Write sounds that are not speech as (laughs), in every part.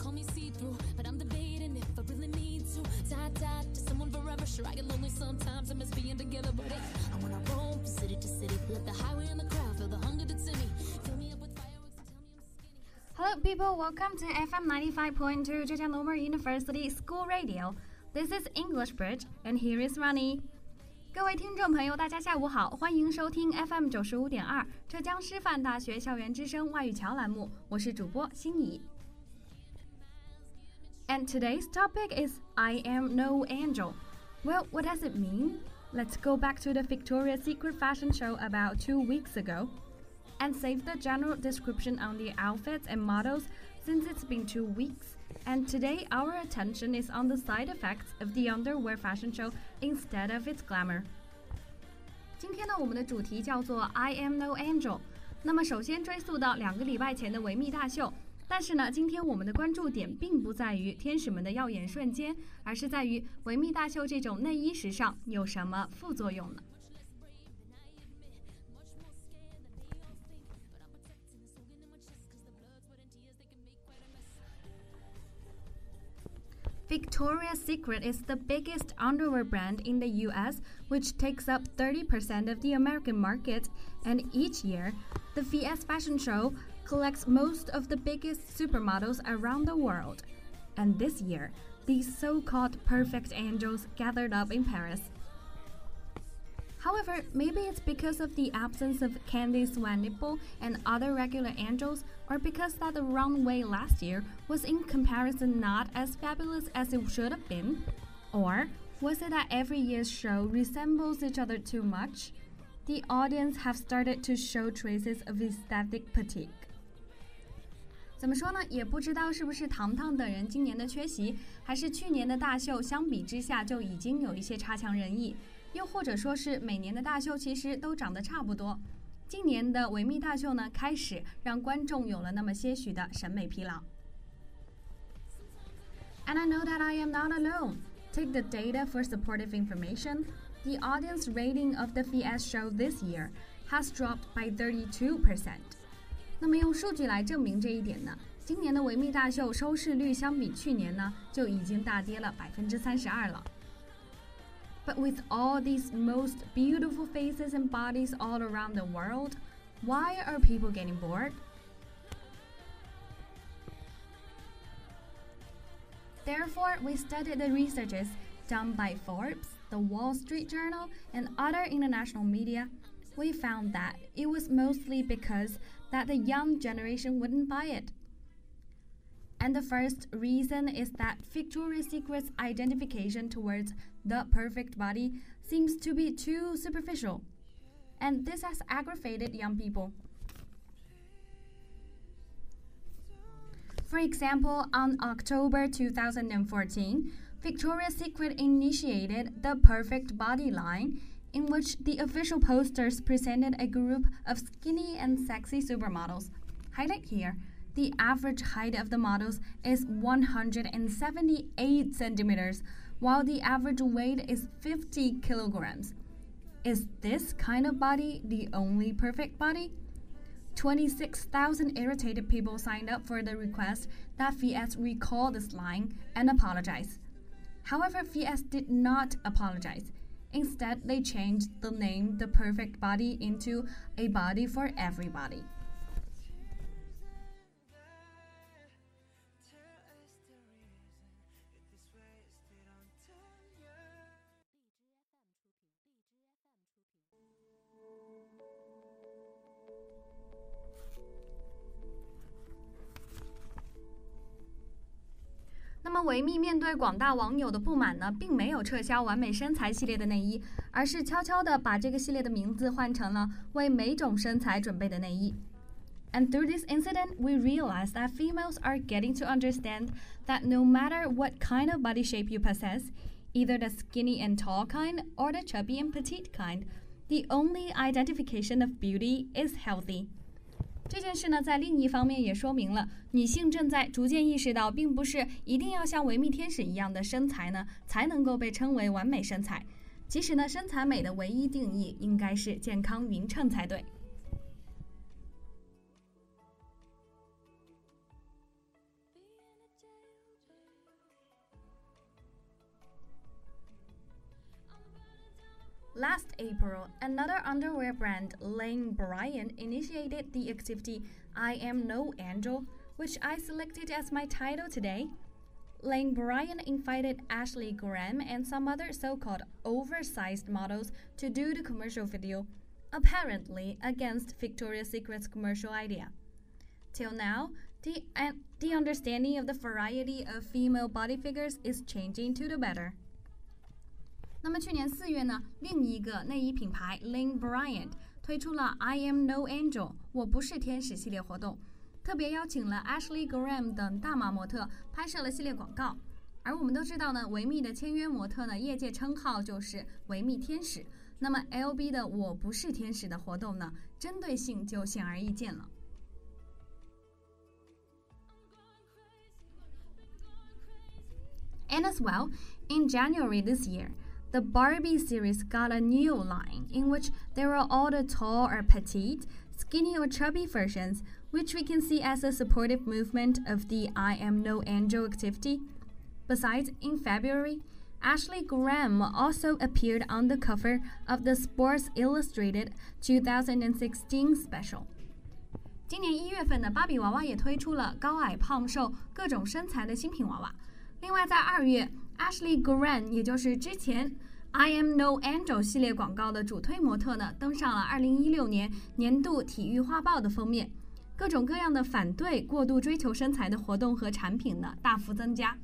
call me see through, but I'm debating if I really need to. Tie tied to someone forever. Sure, I get lonely sometimes. I miss being together, but hey, I wanna roam from city to city. Let the highway and the crowd feel the hunger that's in me. Fill me up with fireworks and tell me I'm skinny. Hello, people. Welcome to FM 95.2 Zhejiang Normal University School Radio. This is English Bridge, and here is Ronnie. 各位听众朋友，大家下午好，欢迎收听 FM 九十五点二浙江师范大学校园之声外语桥栏目，我是主播心怡。 And today's topic is I am no angel. Well, what does it mean? Let's go back to the Victoria's Secret fashion show about two weeks ago and save the general description on the outfits and models since it's been two weeks. And today, our attention is on the side effects of the underwear fashion show instead of its glamour. 今天呢，我们的主题叫做 I am no angel。那么，首先追溯到两个礼拜前的维密大秀， 但是呢，今天我们的关注点并不在于天使们的耀眼瞬间，而是在于维密大秀这种内衣时尚有什么副作用呢？ Victoria's Secret is the biggest underwear brand in the US, which takes up 30% of the American market, and each year, the VS Fashion Show collects most of the biggest supermodels around the world. And this year, these so called perfect angels gathered up in Paris. However, maybe it's because of the absence of Candice Van and other regular angels, or because that the runway last year was in comparison not as fabulous as it should have been? Or was it that every year's show resembles each other too much? The audience have started to show traces of aesthetic fatigue. 怎么说呢？也不知道是不是糖糖等人今年的缺席，还是去年的大秀相比之下就已经有一些差强人意。又或者说是每年的大秀其实都长得差不多，今年的维密大秀呢，开始让观众有了那么些许的审美疲劳。And I know that I am not alone. Take the data for supportive information. The audience rating of the VS show this year has dropped by 32%. 那么用数据来证明这一点呢？今年的维密大秀收视率相比去年呢，就已经大跌了百分之三十二了。But with all these most beautiful faces and bodies all around the world, why are people getting bored? Therefore, we studied the researches done by Forbes, the Wall Street Journal, and other international media. We found that it was mostly because that the young generation wouldn't buy it. And the first reason is that Victoria's Secret's identification towards the perfect body seems to be too superficial. And this has aggravated young people. For example, on October 2014, Victoria's Secret initiated the Perfect Body line, in which the official posters presented a group of skinny and sexy supermodels. Highlight here the average height of the models is 178 centimeters, while the average weight is 50 kilograms. Is this kind of body the only perfect body? 26,000 irritated people signed up for the request that VS recall this line and apologize. However, VS did not apologize. Instead, they changed the name The Perfect Body into A Body for Everybody. 那么维密面对广大网友的不满呢，并没有撤销完美身材系列的内衣，而是悄悄地把这个系列的名字换成了为每种身材准备的内衣。And through this incident, we realized that females are getting to understand that no matter what kind of body shape you possess, either the skinny and tall kind or the chubby and petite kind, the only identification of beauty is healthy. 这件事呢，在另一方面也说明了女性正在逐渐意识到，并不是一定要像维密天使一样的身材呢，才能够被称为完美身材。其实呢，身材美的唯一定义应该是健康匀称才对。Last April, another underwear brand, Lane Bryant, initiated the activity I Am No Angel, which I selected as my title today. Lane Bryant invited Ashley Graham and some other so called oversized models to do the commercial video, apparently against Victoria's Secret's commercial idea. Till now, the, uh, the understanding of the variety of female body figures is changing to the better. 那么去年四月呢，另一个内衣品牌 Lane Bryant 推出了 I Am No Angel 我不是天使系列活动，特别邀请了 Ashley Graham 等大码模特拍摄了系列广告。而我们都知道呢，维密的签约模特呢，业界称号就是维密天使。那么 LB 的我不是天使的活动呢，针对性就显而易见了。And as well, in January this year, the Barbie series got a new line in which there are all the tall or petite, skinny or chubby versions, which we can see as a supportive movement of the I Am No Angel activity. Besides, in February, Ashley Graham also appeared on the cover of the Sports Illustrated 2016 special. 今年一月份的芭比娃娃也推出了高矮胖瘦各种身材的新品娃娃。另外，在二月 ，Ashley Graham，也就是之前 I Am No Angel 系列广告的主推模特呢，登上了2016年年度体育画报的封面。各种各样的反对过度追求身材的活动和产品呢，大幅增加。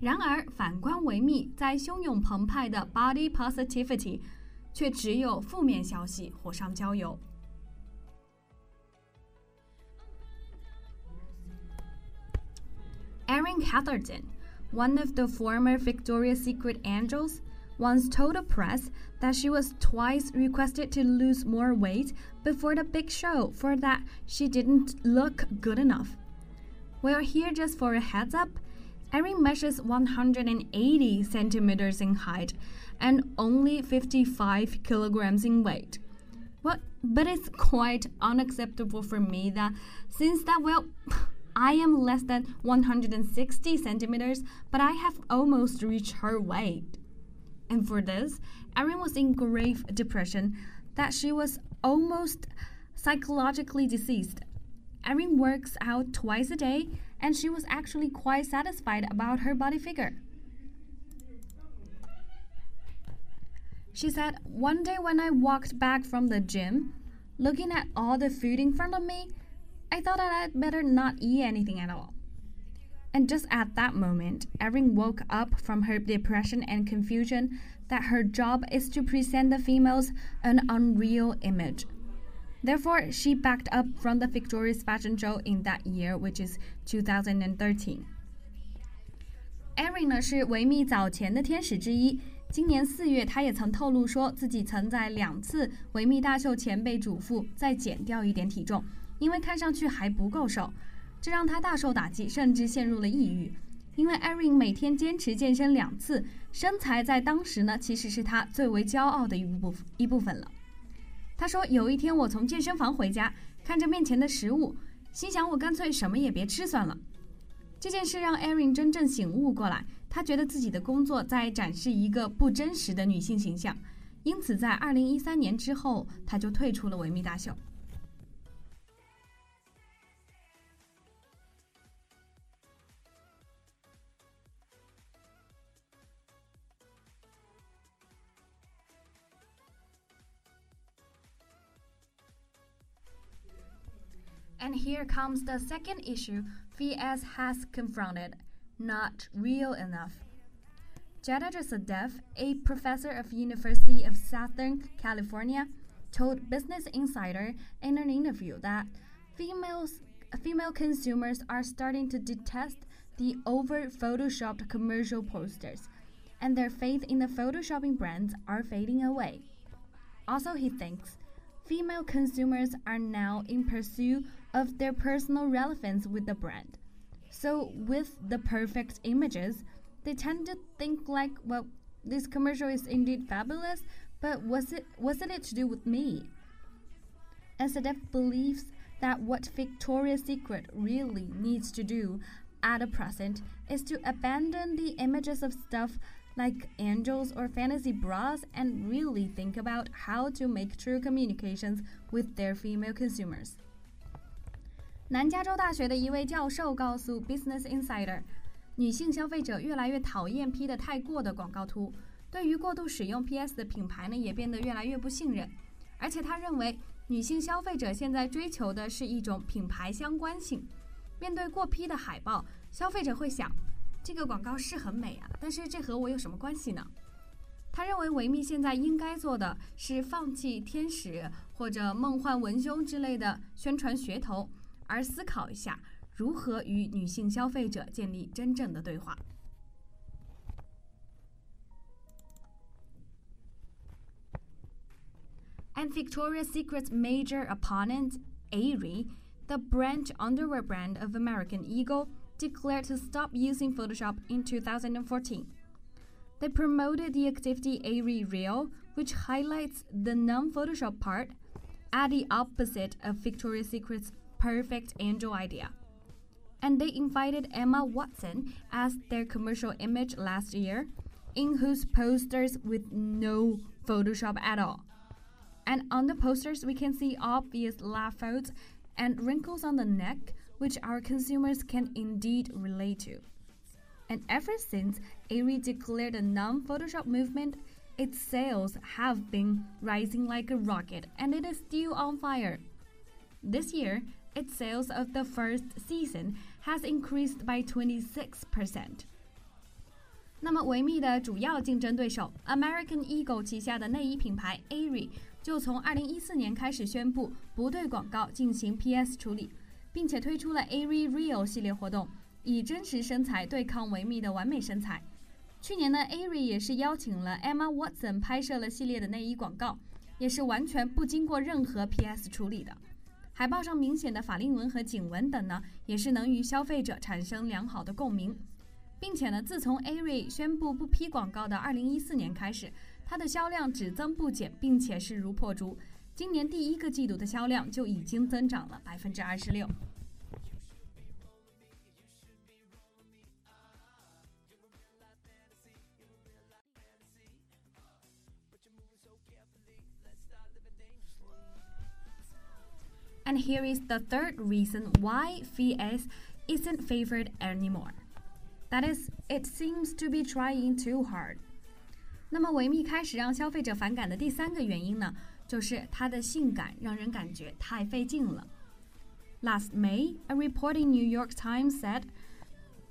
然而，反观维密在汹涌澎湃的 Body Positivity，却只有负面消息火上浇油。Erin Catherton。One of the former Victoria's Secret angels, once told the press that she was twice requested to lose more weight before the big show for that she didn't look good enough. Well, here just for a heads up, Erin measures 180 centimeters in height and only 55 kilograms in weight. Well, but it's quite unacceptable for me that since that, well, (laughs) I am less than 160 centimeters, but I have almost reached her weight. And for this, Erin was in grave depression that she was almost psychologically deceased. Erin works out twice a day, and she was actually quite satisfied about her body figure. She said, One day when I walked back from the gym, looking at all the food in front of me, I thought that I'd better not eat anything at all. And just at that moment, Erin woke up from her depression and confusion that her job is to present the females an unreal image. Therefore, she backed up from the Victoria's fashion show in that year, which is 2013. Erin 呢是维密早前的天使之一。今年四月，她也曾透露说自己曾在两次维密大秀前被嘱咐再减掉一点体重。 因为看上去还不够瘦，这让他大受打击，甚至陷入了抑郁。因为 Erin 每天坚持健身两次，身材在当时呢，其实是他最为骄傲的一部分一部分了。他说：“有一天我从健身房回家，看着面前的食物，心想我干脆什么也别吃算了。”这件事让 Erin 真正醒悟过来，他觉得自己的工作在展示一个不真实的女性形象，因此在2013年之后，他就退出了维密大秀。And here comes the second issue VS has confronted not real enough. Jeddah Sadef, a professor of University of Southern California, told Business Insider in an interview that females female consumers are starting to detest the over photoshopped commercial posters and their faith in the photoshopping brands are fading away. Also, he thinks female consumers are now in pursuit of their personal relevance with the brand. So, with the perfect images, they tend to think like, well, this commercial is indeed fabulous, but was it wasn't it to do with me? Sadef believes that what Victoria's Secret really needs to do at the present is to abandon the images of stuff like angels or fantasy bras, and really think about how to make true communications with their female consumers. 南加州大学的一位教授告诉 Business Insider，女性消费者越来越讨厌 P 的太过的广告图，对于过度使用 PS 的品牌呢，也变得越来越不信任。而且他认为，女性消费者现在追求的是一种品牌相关性。面对过批的海报，消费者会想，这个广告是很美啊，但是这和我有什么关系呢？他认为维密现在应该做的是放弃天使或者梦幻文胸之类的宣传噱头，而思考一下如何与女性消费者建立真正的对话。And Victoria's Secret's major opponent, Aerie, the brand underwear brand of American Eagle, declared to stop using Photoshop in 2014. They promoted the activity Aerie Real, which highlights the non Photoshop part, at the opposite of Victoria's Secret's perfect angel idea. And they invited Emma Watson as their commercial image last year, in whose posters with no Photoshop at all. And on the posters, we can see obvious laugh folds and wrinkles on the neck, which our consumers can indeed relate to. And ever since Aerie declared a non Photoshop movement, its sales have been rising like a rocket and it is still on fire. This year, its sales of the first season has increased by 26%. 那么，维密的主要竞争对手 American Eagle 旗下的内衣品牌 Aerie 就从2014年开始宣布不对广告进行 PS 处理，并且推出了 Aerie Real 系列活动，以真实身材对抗维密的完美身材。去年呢，Aerie 也是邀请了 Emma Watson 拍摄了系列的内衣广告，也是完全不经过任何 PS 处理的。海报上明显的法令纹和颈纹等呢，也是能与消费者产生良好的共鸣。并且呢，自从 Aerie 宣布不批广告的2014年开始，它的销量只增不减，并且势如破竹。今年第一个季度的销量就已经增长了百分之二十六。And here is the third reason why VS isn't favored anymore. That is, it seems to be trying too hard. 那么维密开始让消费者反感的第三个原因呢，就是它的性感让人感觉太费劲了。Last May, a report in New York Times said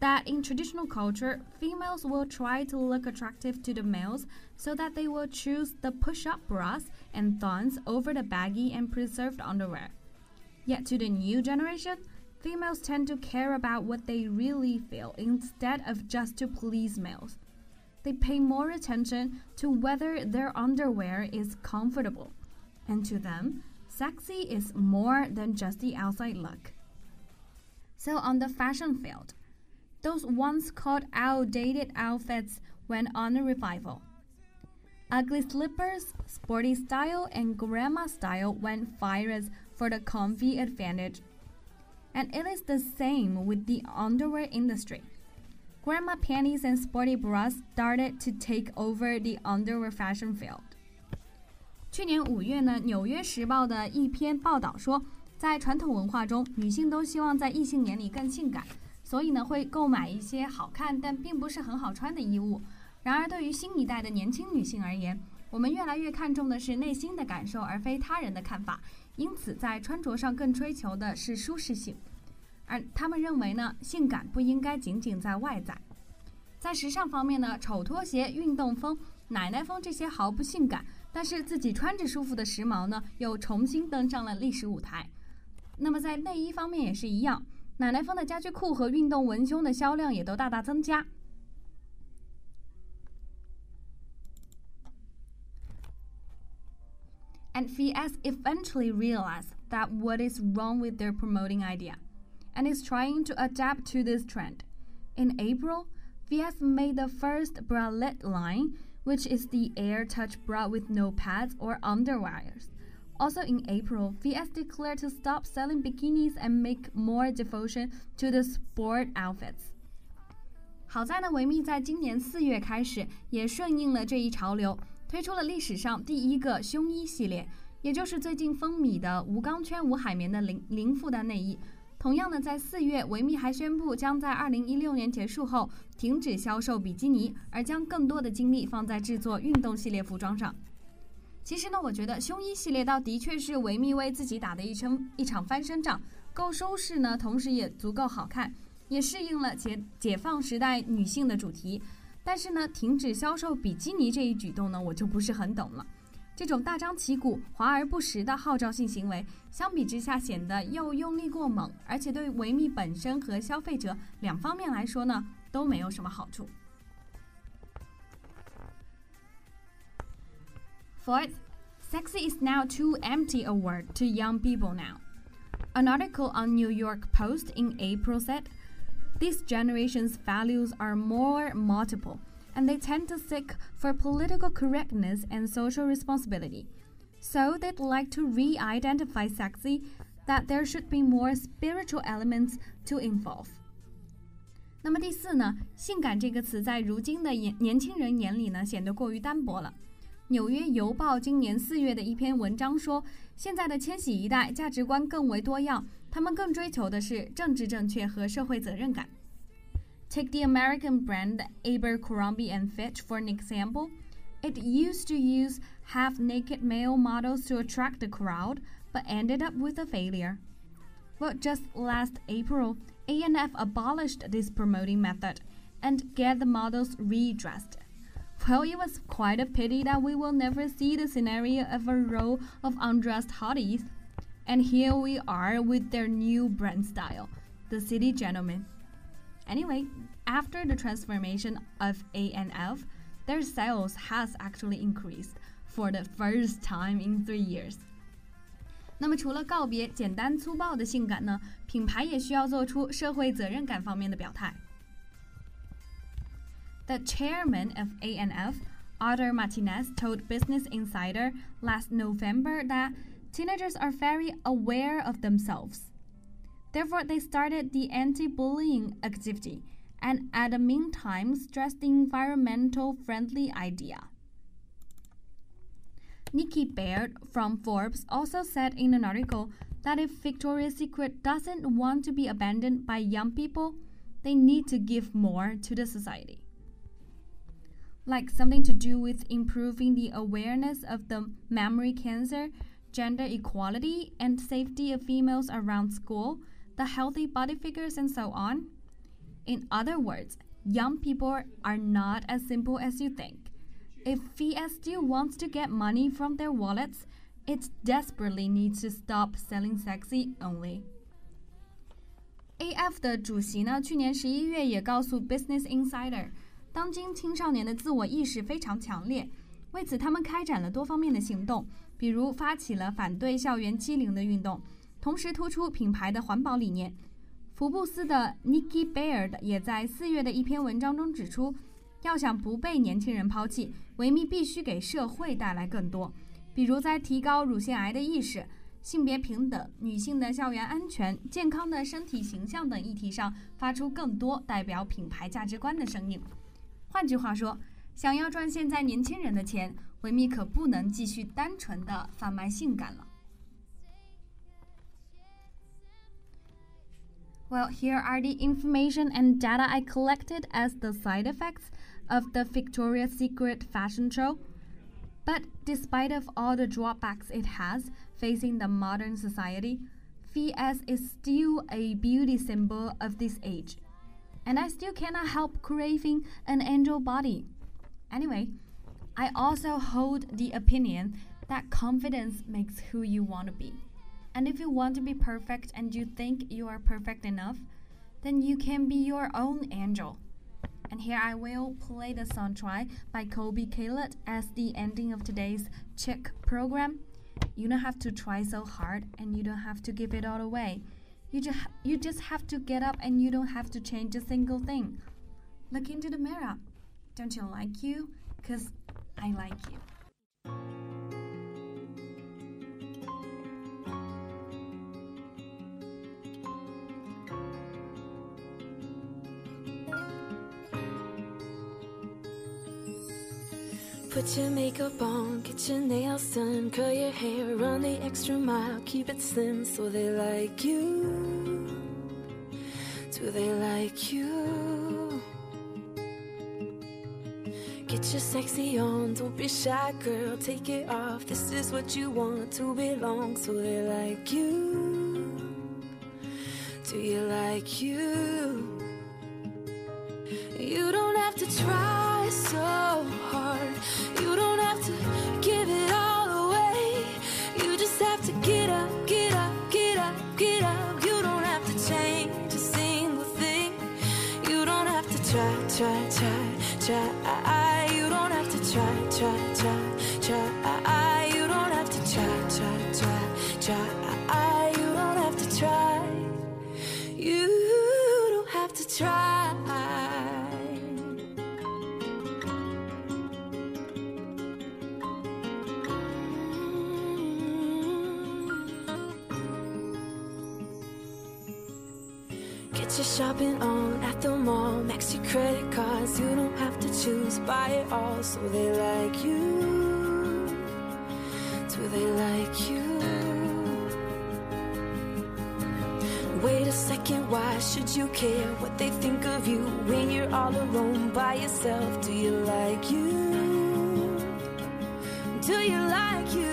that in traditional culture, females will try to look attractive to the males so that they will choose the push up bras and thongs over the baggy and preserved underwear. Yet to the new generation, females tend to care about what they really feel instead of just to please males. They pay more attention to whether their underwear is comfortable. And to them, sexy is more than just the outside look. So, on the fashion field, those once called outdated outfits went on a revival. Ugly slippers, sporty style, and grandma style went viral for the comfy advantage. And it is the same with the underwear industry. Grandma panties and sporty bras started to take over the underwear fashion field. 去年五月呢，《纽约时报》的一篇报道说，在传统文化中，女性都希望在异性眼里更性感，所以呢，会购买一些好看但并不是很好穿的衣物。然而，对于新一代的年轻女性而言， 我们越来越看重的是内心的感受，而非他人的看法。因此，在穿着上更追求的是舒适性，而他们认为呢，性感不应该仅仅在外在。在时尚方面呢，丑拖鞋、运动风、奶奶风这些毫不性感，但是自己穿着舒服的时髦呢，又重新登上了历史舞台。那么在内衣方面也是一样，奶奶风的家居裤和运动文胸的销量也都大大增加。and VS eventually realized that what is wrong with their promoting idea and is trying to adapt to this trend. In April, VS made the first bralette line, which is the air touch bra with no pads or underwires. Also in April, VS declared to stop selling bikinis and make more devotion to the sport outfits. 好在呢，维密在今年四月开始也顺应了这一潮流， 推出了历史上第一个胸衣系列，也就是最近风靡的无钢圈无海绵的零零负担内衣。同样呢，在四月，维密还宣布将在二零一六年结束后停止销售比基尼，而将更多的精力放在制作运动系列服装上。其实呢，我觉得胸衣系列倒的确是维密为自己打的一场一场翻身仗，够舒适呢，同时也足够好看。也适应了解解放时代女性的主题，但是呢，停止销售比基尼这一举动呢，我就不是很懂了。这种大张旗鼓、华而不实的号召性行为，相比之下显得又用力过猛，而且对维密本身和消费者两方面来说呢，都没有什么好处。Fourth, sexy is now too empty a word to young people now. An article on New York Post in April said. This generation's values are more multiple, and they tend to seek for political correctness and social responsibility. So they'd like to re identify sexy that there should be more spiritual elements to involve. 那么第四呢，性感这个词在如今的年年轻人眼里呢，显得过于单薄了。 纽约邮报今年四月的一篇文章说，现在的千禧一代价值观更为多样，他们更追求的是政治正确和社会责任感。Take the American brand Abercrombie and Fitch for an example. It used to use half-naked male models to attract the crowd, but ended up with a failure. Well, just last April, A&F abolished this promoting method and get the models redressed. Well, it was quite a pity that we will never see the scenario of a row of undressed hotties and here we are with their new brand style, the City Gentleman. Anyway, after the transformation of A&F, their sales has actually increased for the first time in three years. 那么，除了告别简单粗暴的性感呢，品牌也需要做出社会责任感方面的表态。 The chairman of A&F, Martinez, told Business Insider last November that teenagers are very aware of themselves. Therefore, they started the anti bullying activity and, at the meantime, stressed the environmental friendly idea. Nikki Baird from Forbes also said in an article that if Victoria's Secret doesn't want to be abandoned by young people, they need to give more to the society Like something to do with improving the awareness of the memory cancer gender equality and safety of females around school, the healthy body figures, and so on. In other words, young people are not as simple as you think. If VSD wants to get money from their wallets, it desperately needs to stop selling sexy only. AF 的主席呢，去年十一月也告诉 Business Insider， 当今青少年的自我意识非常强烈，为此他们开展了多方面的行动。比如发起了反对校园欺凌的运动，同时突出品牌的环保理念。福布斯的 Nikki Baird 也在四月的一篇文章中指出，要想不被年轻人抛弃，维密必须给社会带来更多，比如在提高乳腺癌的意识、性别平等、女性的校园安全、健康的身体形象等议题上发出更多代表品牌价值观的声音。换句话说，想要赚现在年轻人的钱。维密可不能继续单纯的贩卖性感了。Well, here are the information and data I collected as the side effects of the Victoria's Secret fashion show. But despite of all the drawbacks it has facing the modern society, VS is still a beauty symbol of this age. And I still cannot help craving an angel body. Anyway, I also hold the opinion that confidence makes who you want to be. And if you want to be perfect and you think you are perfect enough, then you can be your own angel. And here I will play the song Try by Colbie Caillat as the ending of today's Chick program. You don't have to try so hard and you don't have to give it all away. You just you just have to get up and you don't have to change a single thing. Look into the mirror. Don't you like you? Cuz I like you. Put your makeup on, get your nails done, curl your hair, run the extra mile, keep it slim so they like you. Do they like you? Get your sexy on, don't be shy, girl, take it off. This is what you want to belong, so they like you. Do you like you? Try, like you? Wait a second, why should you care what they think of you when you're all alone by yourself? Do you like you? Do you like you? You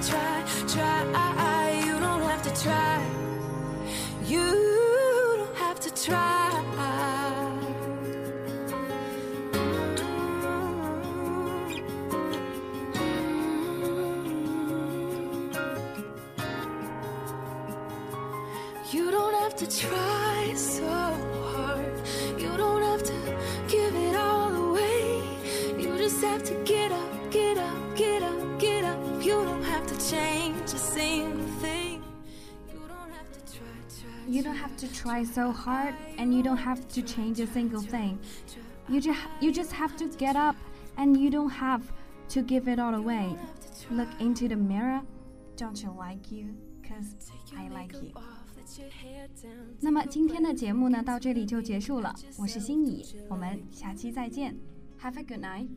Try so hard. You don't have to give it all away. You just have to get up, get up, get up, get up. You don't have to change a single thing. You don't have to try, try. You don't have to try so hard, and you don't have to change a single thing. You just you just have to get up, and you don't have to give it all away. Look into the mirror. Don't you like you? Cause I like you. 那么今天的节目呢，到这里就结束了。我是心怡，我们下期再见。Have a good night.